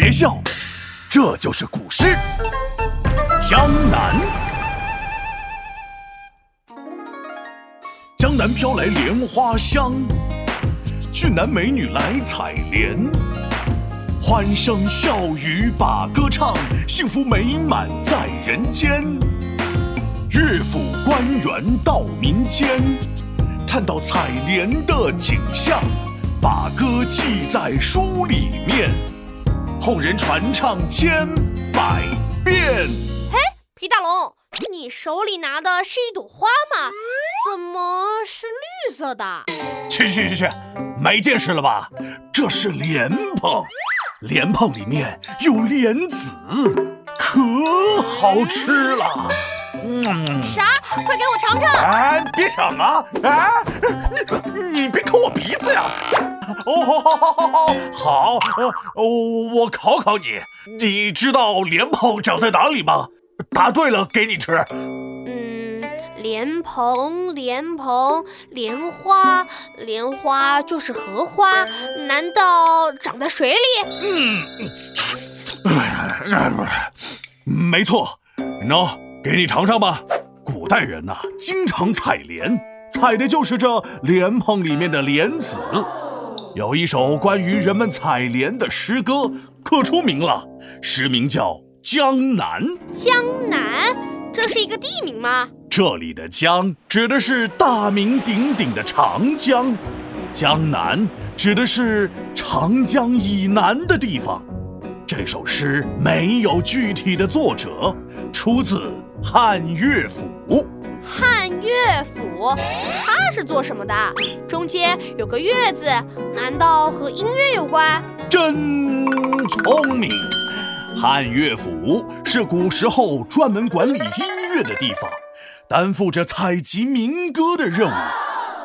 别笑，这就是古诗《江南》。江南飘来莲花香，俊男美女来采莲，欢声笑语把歌唱，幸福美满在人间。乐府官员到民间，看到采莲的景象，把歌记在书里面，后人传唱千百遍。嘿，皮大龙，你手里拿的是一朵花吗？怎么是绿色的？去去去去，没见识了吧？这是莲蓬，莲蓬里面有莲子，可好吃了。嗯，啥？快给我尝尝！哎，别抢啊！哎，你你别抠我鼻子呀！哦，好，好，好，好，好，好，我考考你，你知道莲蓬长在哪里吗？答对了，给你吃。嗯莲蓬，莲蓬，莲花，莲花就是荷花，难道长在水里？嗯，哎，不是，没错。喏，给你尝尝吧。古代人呐，经常采莲，采的就是这莲蓬里面的莲子。有一首关于人们采莲的诗歌，可出名了，诗名叫《江南》。江南，这是一个地名吗？这里的江指的是大名鼎鼎的长江，江南指的是长江以南的地方。这首诗没有具体的作者，出自汉乐府。汉乐府，它是做什么的？中间有个乐字，难道和音乐有关？真聪明！汉乐府是古时候专门管理音乐的地方。担负着采集民歌的任务，《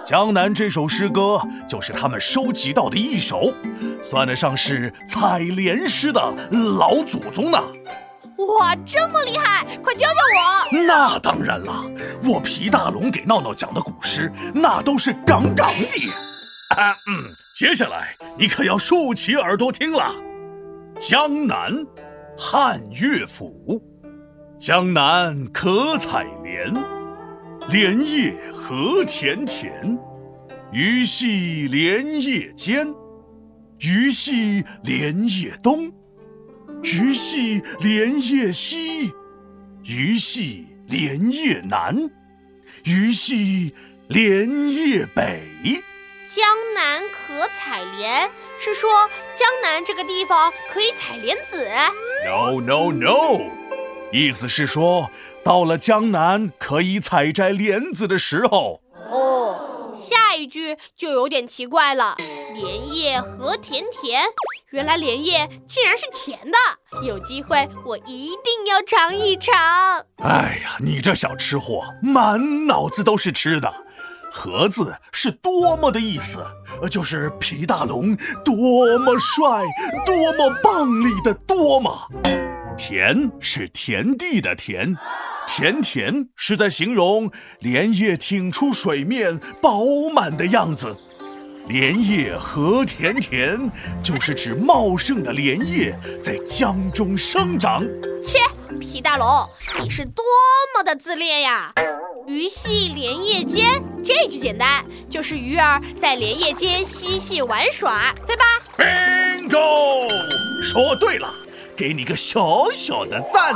江南》这首诗歌就是他们收集到的一首，算得上是采莲诗的老祖宗呢。哇，这么厉害！快教教我。那当然了，我皮大龙给闹闹讲的古诗，那都是杠杠的。嗯，接下来你可要竖起耳朵听了，《江南》，汉乐府，江南可采莲。莲叶何田田，鱼戏莲叶间。鱼戏莲叶东，鱼戏莲叶西，鱼戏莲叶南，鱼戏莲叶北。江南可采莲，是说江南这个地方可以采莲子？No no no，意思是说。到了江南可以采摘莲子的时候哦，下一句就有点奇怪了。莲叶何甜甜，原来莲叶竟然是甜的。有机会我一定要尝一尝。哎呀，你这小吃货，满脑子都是吃的。盒子是多么的意思，就是皮大龙多么帅，多么棒力的多么。田是田地的田。甜甜是在形容莲叶挺出水面饱满的样子，莲叶何田田就是指茂盛的莲叶在江中生长。切，皮大龙，你是多么的自恋呀！鱼戏莲叶间，这句简单，就是鱼儿在莲叶间嬉戏玩耍，对吧？Bingo，说对了，给你个小小的赞。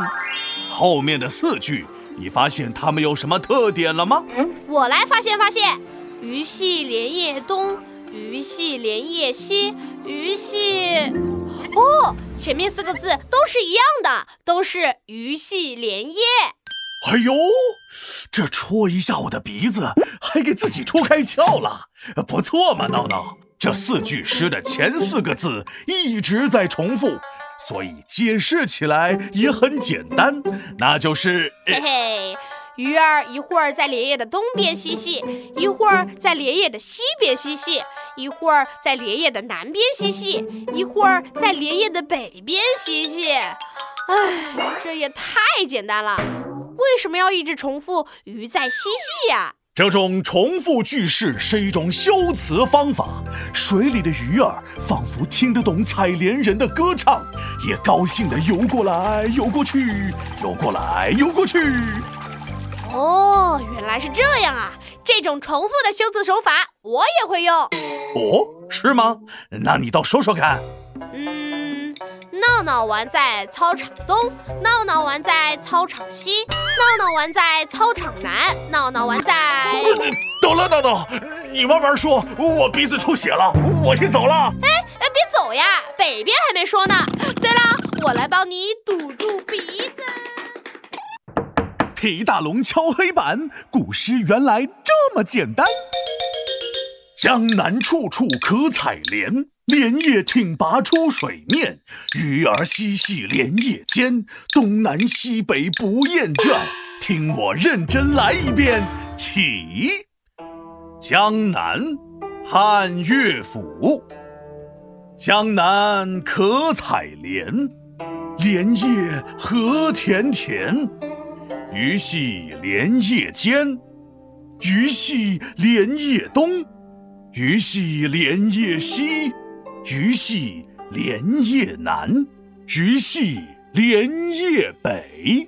后面的四句，你发现它们有什么特点了吗？我来发现发现。鱼戏莲叶东，鱼戏莲叶西，鱼戏……哦，前面四个字都是一样的，都是鱼戏莲叶。哎呦，这戳一下我的鼻子，还给自己戳开窍了，不错嘛，闹闹。这四句诗的前四个字一直在重复。所以解释起来也很简单，那就是嘿嘿，鱼儿一会儿在莲叶的东边嬉戏，一会儿在莲叶的西边嬉戏，一会儿在莲叶的南边嬉戏，一会儿在莲叶的北边嬉戏。哎，这也太简单了，为什么要一直重复鱼在嬉戏呀？这种重复句式是一种修辞方法。水里的鱼儿仿佛听得懂采莲人的歌唱，也高兴地游过来游过去，游过来游过去。哦，原来是这样啊！这种重复的修辞手法我也会用。哦，是吗？那你倒说说看。嗯，闹闹玩在操场东，闹闹玩在操场西，闹闹玩在操场南，闹闹玩在……得了，闹闹，你慢慢说，我鼻子出血了，我先走了。哎哎，别走呀，北边还没说呢。对了，我来帮你堵住鼻子。皮大龙敲黑板，古诗原来这么简单。江南处处可采莲，莲叶挺拔出水面，鱼儿嬉戏莲叶间，东南西北不厌倦。听我认真来一遍，起。江南，汉乐府。江南可采莲，莲叶何田田。鱼戏莲叶间，鱼戏莲叶东。鱼戏莲叶西，鱼戏莲叶南，鱼戏莲叶北。